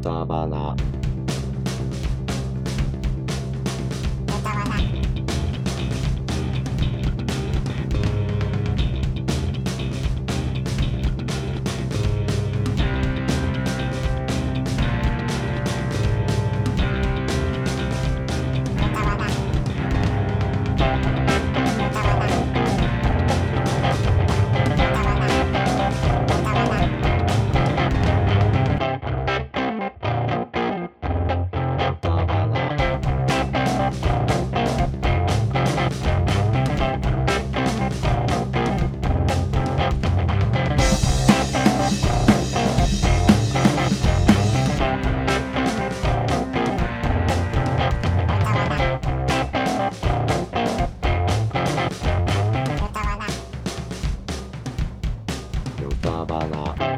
扎巴拉。 有沙巴拉